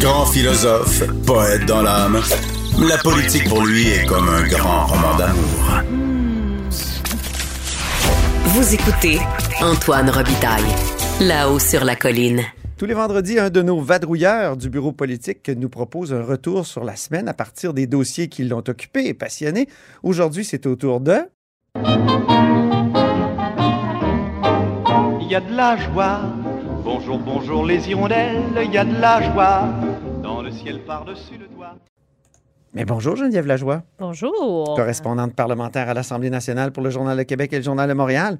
Grand philosophe, poète dans l'âme, la politique pour lui est comme un grand roman d'amour. Vous écoutez Antoine Robitaille, là-haut sur la colline. Tous les vendredis, un de nos vadrouilleurs du bureau politique nous propose un retour sur la semaine à partir des dossiers qui l'ont occupé et passionné. Aujourd'hui, c'est au tour de... Il y a de la joie. Bonjour, bonjour les hirondelles, il y a de la joie. Dans le ciel par-dessus le toit. Mais bonjour Geneviève Lajoie, Bonjour. correspondante parlementaire à l'Assemblée nationale pour le Journal de Québec et le Journal de Montréal.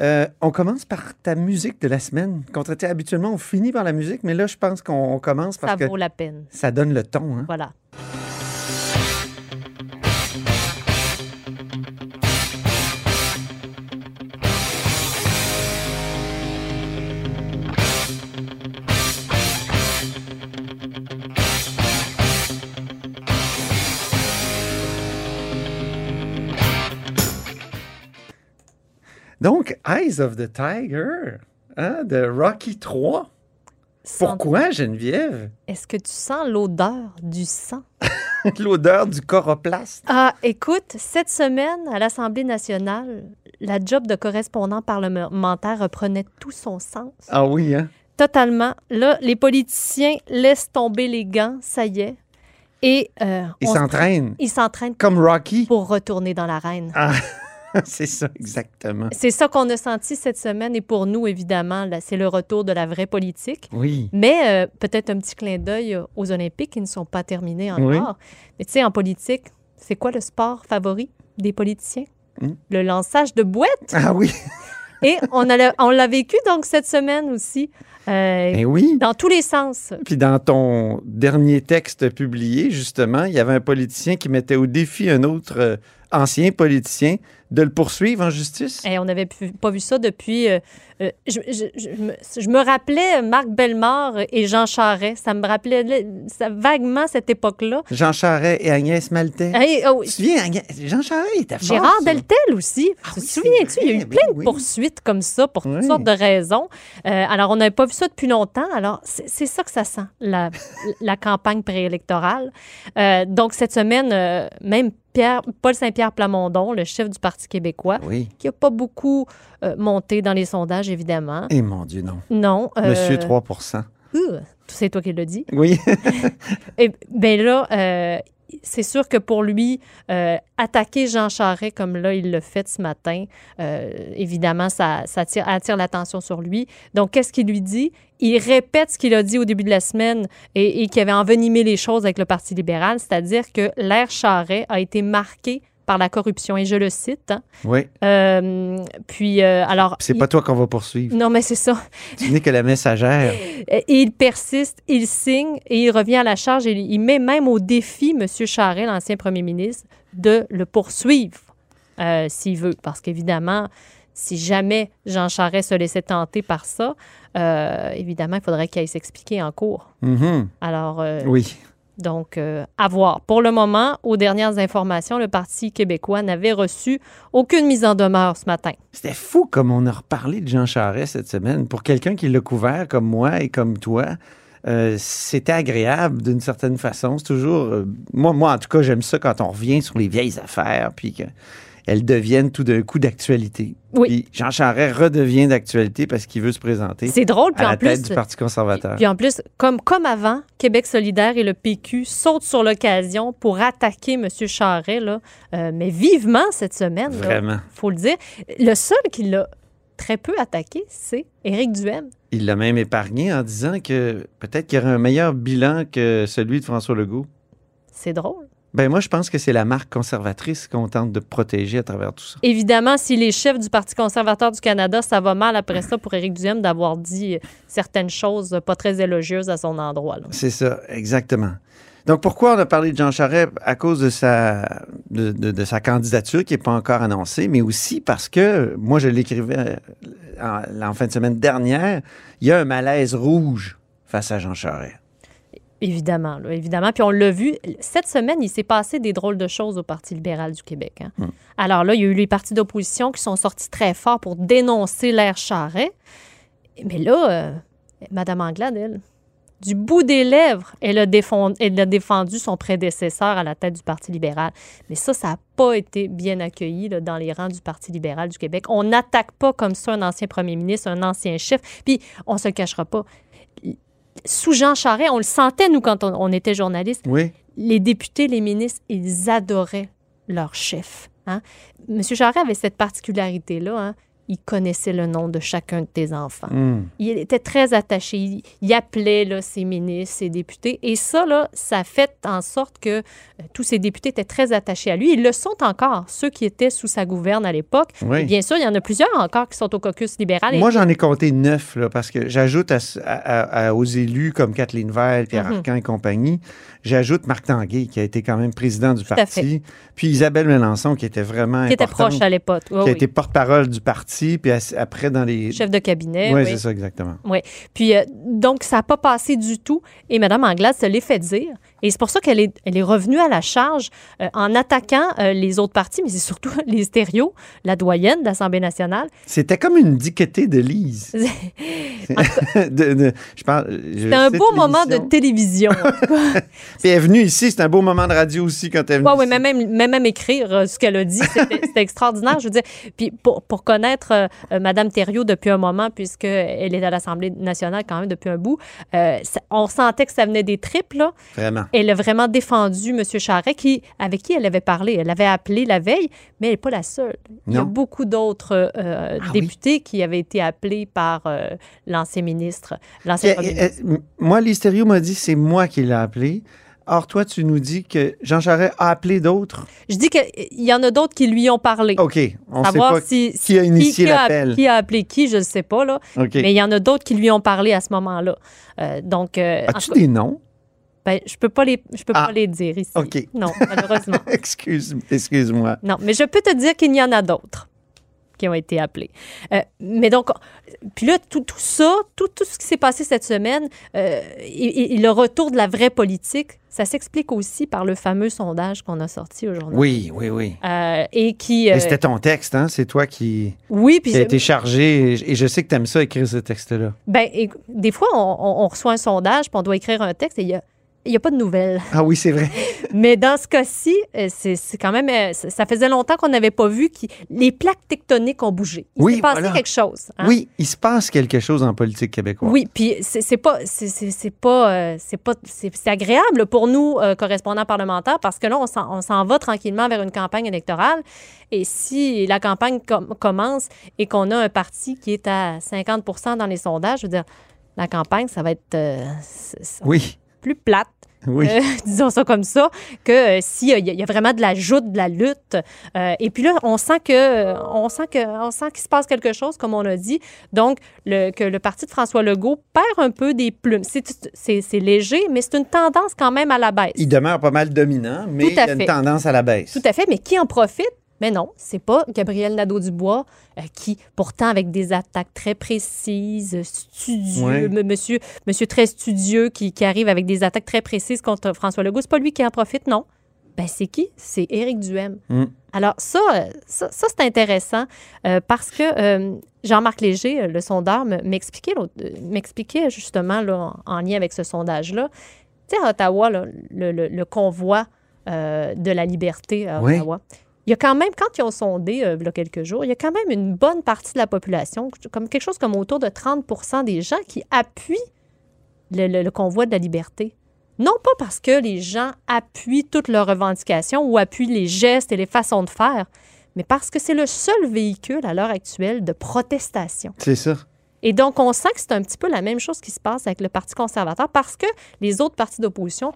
Euh, on commence par ta musique de la semaine. Contrairement habituellement, on finit par la musique, mais là, je pense qu'on commence parce Ça que vaut la peine. ça donne le ton. hein. Voilà. Donc, Eyes of the Tiger hein, de Rocky 3. Pourquoi, Geneviève? Est-ce que tu sens l'odeur du sang? L'odeur du coroplaste. Ah, écoute, cette semaine, à l'Assemblée nationale, la job de correspondant parlementaire reprenait tout son sens. Ah oui, hein? Totalement. Là, les politiciens laissent tomber les gants, ça y est. Et euh, Ils s'entraînent ils s'entraînent comme Rocky. pour retourner dans l'arène. Ah, c'est ça, exactement. C'est ça qu'on a senti cette semaine. Et pour nous, évidemment, là, c'est le retour de la vraie politique. Oui. Mais euh, peut-être un petit clin d'œil aux Olympiques qui ne sont pas terminés encore. Oui. Mais tu sais, en politique, c'est quoi le sport favori des politiciens? Hmm? Le lançage de boîtes. Ah oui. Et on a on l'a vécu donc cette semaine aussi, euh, Eh oui. dans tous les sens. Puis dans ton dernier texte publié, justement, il y avait un politicien qui mettait au défi un autre euh, ancien politicien de le poursuivre en justice? Et on n'avait pas vu ça depuis. euh, euh, je, je- je me, je me rappelais Marc Bellemare et Jean Charest. Ça me rappelait ça, vaguement cette époque-là. Jean Charest et Agnès Maltais. Hey, oh, Tu te souviens, Agnès- Jean Charest il était fort. Gérard ça. Deltel aussi. Ah te oui, c'est souviens-tu? Il y a eu plein ben de oui. poursuites comme ça pour toutes sortes de raisons. Euh, alors, on n'avait pas vu ça depuis longtemps. Alors, c'est ça que ça sent, la, la campagne préélectorale. Donc, cette semaine, même Pierre, Paul Saint-Pierre Plamondon, le chef du Parti québécois, Oui. qui n'a pas beaucoup euh, monté dans les sondages, évidemment. Eh mon Dieu, non. Non. euh, Monsieur 3 ouh, c'est toi qui le dis. Oui. Et bien là, euh, c'est sûr que pour lui, euh, attaquer Jean Charest comme là, il l'a fait ce matin, euh, évidemment, ça, attire, l'attention sur lui. Donc, qu'est-ce qu'il lui dit? Il répète ce qu'il a dit au début de la semaine et, et qui avait envenimé les choses avec le Parti libéral, c'est-à-dire que l'ère Charest a été marquée par la corruption. Et je le cite. hein. oui. Euh, puis, euh, alors... C'est il- pas toi qu'on va poursuivre. Non, mais c'est ça. Tu n'es que la messagère. Et il persiste, il signe et il revient à la charge et il met même au défi M. Charest, l'ancien premier ministre, de le poursuivre euh, s'il veut. Parce qu'évidemment, si jamais Jean Charest se laissait tenter par ça, évidemment, il faudrait qu'il aille s'expliquer en cours. Mhm. Alors, Oui. Donc, euh, à voir. Pour le moment, aux dernières informations, le Parti québécois n'avait reçu aucune mise en demeure ce matin. C'était fou comme on a reparlé de Jean Charest cette semaine. Pour quelqu'un qui l'a couvert comme moi et comme toi, euh, c'était agréable d'une certaine façon. C'est toujours. euh, moi, moi, en tout cas, j'aime ça quand on revient sur les vieilles affaires puis qu'elles deviennent tout d'un coup d'actualité. Oui. Puis Jean Charest redevient d'actualité parce qu'il veut se présenter C'est drôle, puis à en la plus... tête du Parti conservateur. Puis en plus, comme, comme avant, Québec solidaire et le PQ sautent sur l'occasion pour attaquer M. Charret, là, euh, mais vivement cette semaine. Il Vraiment. faut le dire. Le seul qui l'a très peu attaqué, c'est Éric Duhem. Il l'a même épargné en disant que peut-être qu'il y aurait un meilleur bilan que celui de François Legault. C'est drôle. Ben moi, je pense que c'est la marque conservatrice qu'on tente de protéger à travers tout ça. Évidemment, si les chefs du Parti conservateur du Canada, ça va mal après ça pour Éric Duhem d'avoir dit certaines choses pas très élogieuses à son endroit. C'est ça, exactement. Donc, pourquoi on a parlé de Jean Charest? À cause de sa, de, de- de sa candidature qui n'est pas encore annoncée, mais aussi parce que, moi, je l'écrivais euh, en, en fin de semaine dernière, il y a un malaise rouge face à Jean Charest. Évidemment, là, évidemment. Puis on l'a vu, cette semaine, il s'est passé des drôles de choses au Parti libéral du Québec. hein. Hmm. Alors là, il y a eu les partis d'opposition qui sont sortis très fort pour dénoncer l'ère Charret. Mais là, euh, Mme Anglade, elle, du bout des lèvres, elle a, défendu, elle a défendu son prédécesseur à la tête du Parti libéral. Mais ça, ça n'a pas été bien accueilli là, dans les rangs du Parti libéral du Québec. On n'attaque pas comme ça un ancien premier ministre, un ancien chef. Puis, on ne se le cachera pas. Sous Jean Charest, on le sentait, nous, quand on, on était journalistes, Oui. les députés, les ministres, ils adoraient leur chef. Hein? Monsieur Charest avait cette particularité-là. Hein? Il connaissait le nom de chacun de tes enfants. Hmm. Il était très attaché. Il, il appelait là, ses ministres, ses députés. Et ça, là, ça a fait en sorte que euh, tous ces députés étaient très attachés à lui. Ils le sont encore, ceux qui étaient sous sa gouverne à l'époque. Oui. Bien sûr, il y en a plusieurs encore qui sont au caucus libéral. Et- Moi, j'en ai compté neuf, là, parce que j'ajoute à, à- à- aux élus comme Kathleen Veil, Pierre Mhm. Arcan et compagnie, j'ajoute Marc Tanguay, qui a été quand même président du parti, puis Isabelle Mélenchon, qui était vraiment qui était proche à l'époque. Oui, qui a oui. été porte-parole du parti, puis as- après dans les... Chef de cabinet. Oui, oui. c'est ça, exactement. Puis, euh, donc, ça n'a pas passé du tout. Et Mme Anglade se l'est fait dire. Et c'est pour ça qu'elle est, elle est revenue à la charge euh, en attaquant euh, les autres partis, mais c'est surtout les stéréos, la doyenne de l'Assemblée nationale. C'était comme une diquetée de Lise. De- de- je parle, C'était un beau moment de télévision. Puis elle est venue ici, c'est un beau moment de radio aussi quand elle est venue. Oui, mais même, même, même écrire euh, ce qu'elle a dit, c'était c'était extraordinaire. Je veux dire, puis pour, pour connaître Mme Thériault depuis un moment, puisqu'elle est à l'Assemblée nationale quand même depuis un bout, ça- on sentait que ça venait des tripes, là. Vraiment. Elle a vraiment défendu M. Charret, qui, avec qui elle avait parlé. Elle avait appelé la veille, mais elle n'est pas la seule. Il y a beaucoup d'autres euh, Ah oui. députés qui avaient été appelés par euh, l'ancien ministre, l'ancien Eh, eh, eh, moi, l'hystério m'a dit c'est moi qui l'ai appelé. Or, toi, tu nous dis que Jean Charest a appelé d'autres. Je dis qu'il y en a d'autres qui lui ont parlé. OK. On sait Savoir pas si, qui a initié l'appel. Qui a appelé qui, je ne sais pas, là. OK. Mais il y en a d'autres qui lui ont parlé à ce moment-là. Euh, donc, euh, As-tu des noms? Ben, je ne peux, pas les, je peux Ah. pas les dire ici. Non, malheureusement. Excuse, excuse-moi. Non, mais je peux te dire qu'il y en a d'autres qui ont été appelés. Euh, mais donc, puis là, tout, tout ça, tout, tout ce qui s'est passé cette semaine, euh, et, et le retour de la vraie politique, ça s'explique aussi par le fameux sondage qu'on a sorti aujourd'hui. Oui, oui, oui. Euh, et qui... C'était ton texte, hein? C'est toi qui, oui, puis qui a été chargé. Et je sais que tu aimes ça, écrire ce texte-là. ben, et- des fois, on, on- on reçoit un sondage, puis on doit écrire un texte, et il y a... Il n'y a pas de nouvelles. Ah oui, c'est vrai. Mais dans ce cas-ci, euh, c'est quand même. euh, Ça faisait longtemps qu'on n'avait pas vu que les plaques tectoniques ont bougé. Il Oui, s'est passé voilà. quelque chose. hein. Oui, il se passe quelque chose en politique québécoise. Oui, puis c'est pas c'est pas euh, c'est pas c'est c'est agréable pour nous euh, correspondants parlementaires parce que là on s'en va tranquillement vers une campagne électorale et si la campagne com- commence et qu'on a un parti qui est à 50% dans les sondages, je veux dire la campagne ça va être euh, Oui, plus plate oui. euh, disons ça comme ça, que euh, s'il y, a- il y a vraiment de la joute, de la lutte. euh, et puis là, on sent que euh, on sent que on sent qu'il se passe quelque chose, comme on a dit. Donc, le, que le parti de François Legault perd un peu des plumes. C'est- léger, mais c'est une tendance quand même à la baisse. Il demeure pas mal dominant, mais il y a une tendance à la baisse. Tout à fait, mais qui en profite? Mais non, c'est pas Gabriel Nadeau-Dubois euh, qui, pourtant, avec des attaques très précises, studieux, Ouais. m- monsieur, monsieur très studieux qui, qui arrive avec des attaques très précises contre François Legault, c'est pas lui qui en profite, non. Ben, c'est qui? C'est Éric Duhem. Mm. Alors, ça, euh, ça, ça, c'est intéressant euh, parce que euh, Jean-Marc Léger, euh, le sondeur, me- m'expliquait euh, justement là, en, en lien avec ce sondage-là. Tu sais, à Ottawa, là, le, le- le convoi euh, de la liberté à Oui. Il y a quand même, quand ils ont sondé euh, il y a quelques jours, il y a quand même une bonne partie de la population, comme quelque chose comme autour de 30% des gens qui appuient le, le- le convoi de la liberté. Non pas parce que les gens appuient toutes leurs revendications ou appuient les gestes et les façons de faire, mais parce que c'est le seul véhicule à l'heure actuelle de protestation. C'est ça. Et donc, on sent que c'est un petit peu la même chose qui se passe avec le Parti conservateur parce que les autres partis d'opposition,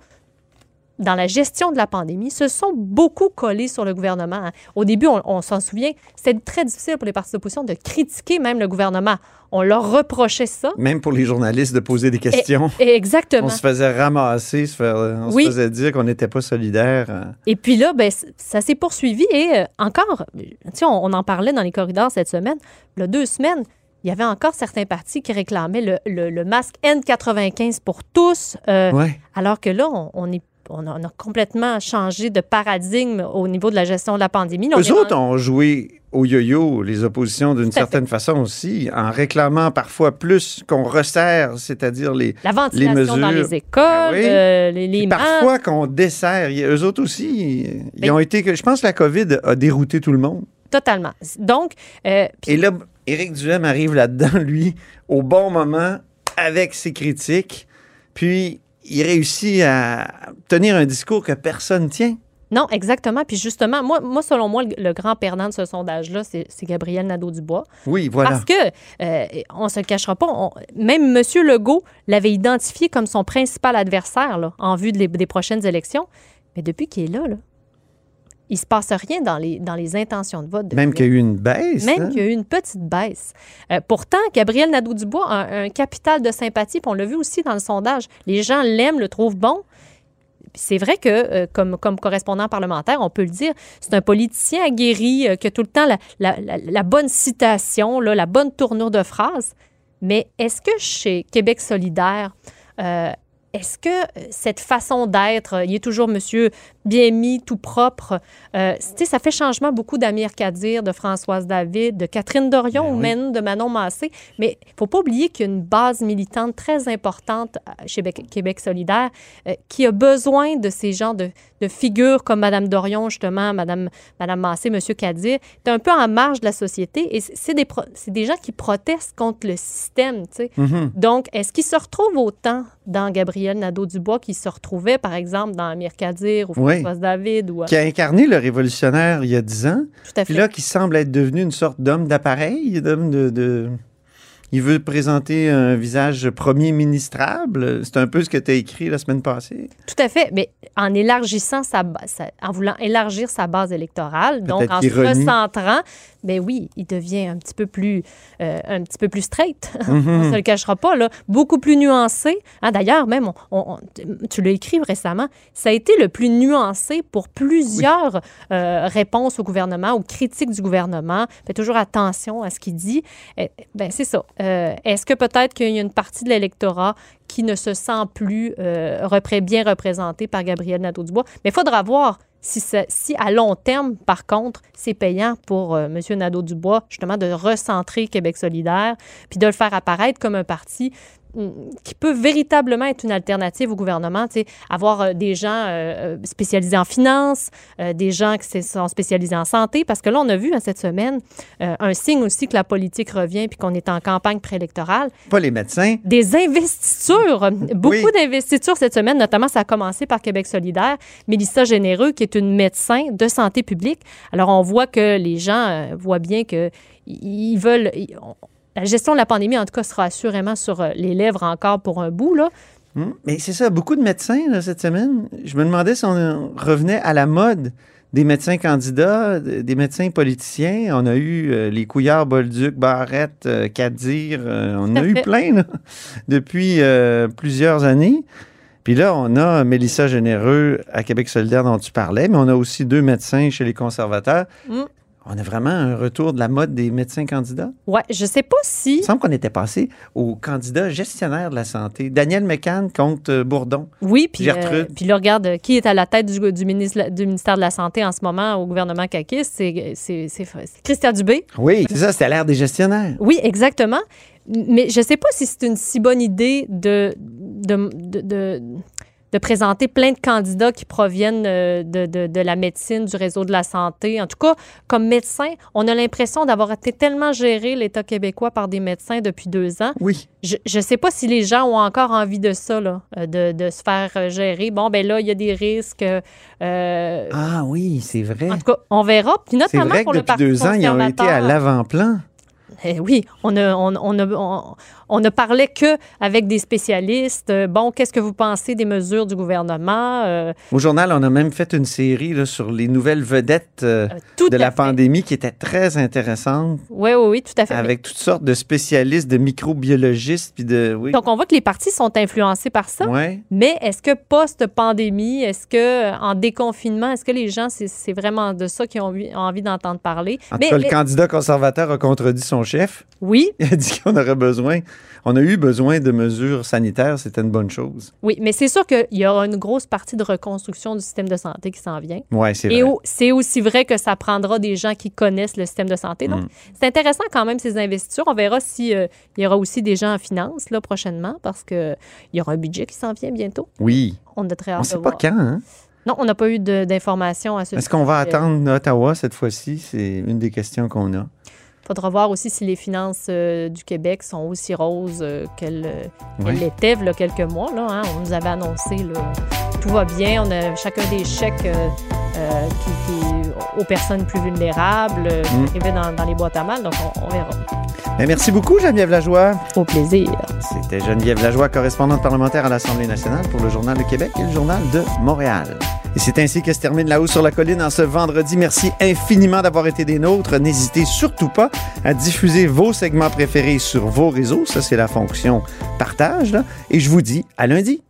dans la gestion de la pandémie, se sont beaucoup collés sur le gouvernement. hein. Au début, on, on s'en souvient, c'était très difficile pour les partis d'opposition de critiquer même le gouvernement. On leur reprochait ça. Même pour les journalistes de poser des questions. Et exactement. On se faisait ramasser, se faire- on Oui. se faisait dire qu'on n'était pas solidaire. euh. Et puis là, ben, ça s'est poursuivi et euh, encore, tu sais, on, on en parlait dans les corridors cette semaine, a deux semaines, il y avait encore certains partis qui réclamaient le, le- le masque N95 pour tous, euh, Ouais. alors que là, on, on est on, a, on a complètement changé de paradigme au niveau de la gestion de la pandémie. Eux est autres ont joué au yo-yo, les oppositions, d'une certaine façon aussi, en réclamant parfois plus qu'on resserre, c'est-à-dire les. La ventilation dans mesures. les écoles, Ah oui. euh, les, les parfois qu'on dessert. Y- Eux autres aussi, ils Ben- ont été. Je pense que la COVID a dérouté tout le monde. Totalement. Donc, euh, Et là, Éric Duhem arrive là-dedans, lui, au bon moment, avec ses critiques. Puis, il réussit à tenir un discours que personne tient. non, exactement. Puis justement, moi, moi selon moi, le, le grand perdant de ce sondage-là, c'est Gabriel Nadeau-Dubois. Oui, voilà. Parce que, euh, on se le cachera pas, on- même M. Legault l'avait identifié comme son principal adversaire là, en vue de les- des prochaines élections. Mais depuis qu'il est là, là il se passe rien dans les, dans les intentions de vote. de Même qu'il y a eu une baisse. Même hein? qu'il y a eu une petite baisse. Euh, pourtant, Gabriel Nadeau-Dubois a un, un capital de sympathie, puis on l'a vu aussi dans le sondage. Les gens l'aiment, le trouvent bon. C'est vrai que, euh, comme, comme correspondant parlementaire, on peut le dire, c'est un politicien aguerri euh, qui a tout le temps la, la- la- la bonne citation, là, la bonne tournure de phrase. Mais est-ce que chez Québec solidaire, est-ce que euh, cette façon d'être, euh, il est toujours monsieur bien mis, tout propre, euh, ça fait changement beaucoup d'Amir Kadir, de Françoise David, de Catherine Dorion Ben ou oui. même de Manon Massé. Mais il faut pas oublier qu'il y a une base militante très importante euh, chez Bec- Québec solidaire euh, qui a besoin de ces genres de, de figures comme Madame Dorion, justement, Madame, Madame Massé, Monsieur Kadir. C'est un peu en marge de la société et c'est- des, des gens qui protestent contre le système, tu sais. Mhm. Donc, est-ce qu'ils se retrouvent autant dans Gabriel Nadeau-Dubois qu'ils se retrouvaient, par exemple, dans Amir Kadir ou Oui. Françoise David ou... euh, Qui a incarné le révolutionnaire il y a dix ans. Tout à Puis fait. là, qui semble être devenu une sorte d'homme d'appareil, d'homme de, de- Il veut présenter un visage premier ministrable. C'est un peu ce que tu as écrit la semaine passée. Tout à fait. Mais en élargissant sa, sa- en voulant élargir sa base électorale, donc en se recentrant, ben oui, il devient un petit peu plus, euh, un petit peu plus straight. On se le cachera pas là, beaucoup plus nuancé. Hein, D'ailleurs, même, on- on- on- tu l'as écrit récemment, ça a été le plus nuancé pour plusieurs euh, réponses au gouvernement ou critiques du gouvernement. Fait toujours attention à ce qu'il dit. Eh, ben c'est ça. Euh, Est-ce que peut-être qu'il y a une partie de l'électorat qui ne se sent plus euh, bien représenté par Gabriel Nadeau-Dubois? Mais il faudra voir si, à long terme, par contre, c'est payant pour euh, M. Nadeau-Dubois, justement, de recentrer Québec solidaire, puis de le faire apparaître comme un parti qui peut véritablement être une alternative au gouvernement, tu sais, avoir euh, des gens euh, euh, spécialisés en finance, euh, des gens qui sont spécialisés en santé, parce que là, on a vu hein, cette semaine euh, un signe aussi que la politique revient puis qu'on est en campagne préélectorale. Pas les médecins. Des investitures, beaucoup Oui. d'investitures cette semaine, notamment ça a commencé par Québec solidaire. Mélissa Généreux, qui est une médecin de santé publique. Alors, on voit que les gens voient bien que ils veulent... ils- on- la gestion de la pandémie, en tout cas, sera assurément sur euh, les lèvres encore pour un bout, là. Hmm. Mais c'est ça, beaucoup de médecins là, cette semaine. Je me demandais si on revenait à la mode des médecins candidats, des médecins politiciens. On a eu euh, les Couillard, Bolduc, Barrette, euh, Kadir. euh, on a eu plein là, depuis euh, plusieurs années. Puis là, on a Mélissa Généreux à Québec solidaire dont tu parlais, mais on a aussi deux médecins chez les conservateurs. Mm. On a vraiment un retour de la mode des médecins candidats? Ouais, je sais pas si... Il me semble qu'on était passé au candidat gestionnaire de la santé. Daniel McCann contre euh, Bourdon. Oui, puis, Gertrude. euh, puis là, regarde, euh, qui est à la tête du, du, ministre, du ministère de la Santé en ce moment au gouvernement caquiste? C'est, Christian Dubé. Oui, c'est ça, c'était l'ère des gestionnaires. Oui, exactement. Mais je ne sais pas si c'est une si bonne idée de, de, de, de- de présenter plein de candidats qui proviennent euh, de, de- de la médecine, du réseau de la santé. En tout cas, comme médecin, on a l'impression d'avoir été tellement géré, l'État québécois, par des médecins depuis deux ans. Oui. Je ne sais pas si les gens ont encore envie de ça, là, euh, de, de se faire euh, gérer. Bon, ben là, il y a des risques. euh, Ah oui, c'est vrai. en tout cas, on verra. Puis notamment vrai pour que le depuis Parti deux ans, ils ont été à l'avant-plan. Eh oui, on, a, on, on, on, on ne parlait que avec des spécialistes. Euh, Bon, qu'est-ce que vous pensez des mesures du gouvernement? Euh, Au journal, on a même fait une série là, sur les nouvelles vedettes euh, tout de la fait. pandémie qui était très intéressante, Oui, oui, oui, tout à fait. avec toutes sortes de spécialistes, de microbiologistes, puis de... Oui. Donc, on voit que les partis sont influencés par ça. Ouais. Mais est-ce que post-pandémie, est-ce que en déconfinement, est-ce que les gens, c'est vraiment de ça qu'ils ont envie, d'entendre parler? En tout mais, cas, le candidat conservateur a contredit son chef. Oui, Il a dit qu'on aurait besoin, on a eu besoin de mesures sanitaires. C'était une bonne chose. oui, mais c'est sûr qu'il y aura une grosse partie de reconstruction du système de santé qui s'en vient. Ouais, c'est Et vrai. au- c'est aussi vrai que ça prendra des gens qui connaissent le système de santé. Donc, Mm. c'est intéressant quand même ces investitures. On verra si euh, il y aura aussi des gens en finance là prochainement parce que il y aura un budget qui s'en vient bientôt. Oui. On a très hâte On de sait pas voir. quand, hein? Non, on n'a pas eu d'informations à ce Est-ce qu'on va sujet. attendre Ottawa cette fois-ci? C'est une des questions qu'on a. faudra voir aussi si les finances euh, du Québec sont aussi roses euh, qu'elles euh, l'étaient il y a quelques mois. Là, hein. On nous avait annoncé là, tout va bien, on a chacun des chèques euh, qui, qui- aux personnes plus vulnérables qui Mm. dans, dans les boîtes à mal. Donc, on, on verra. Mais merci beaucoup, Geneviève Lajoie. Au plaisir. C'était Geneviève Lajoie, correspondante parlementaire à l'Assemblée nationale pour le Journal de Québec et le Journal de Montréal. Et c'est ainsi que se termine La Haut sur la Colline en ce vendredi. Merci infiniment d'avoir été des nôtres. N'hésitez surtout pas à diffuser vos segments préférés sur vos réseaux. Ça, c'est la fonction partage. là. Et je vous dis à lundi.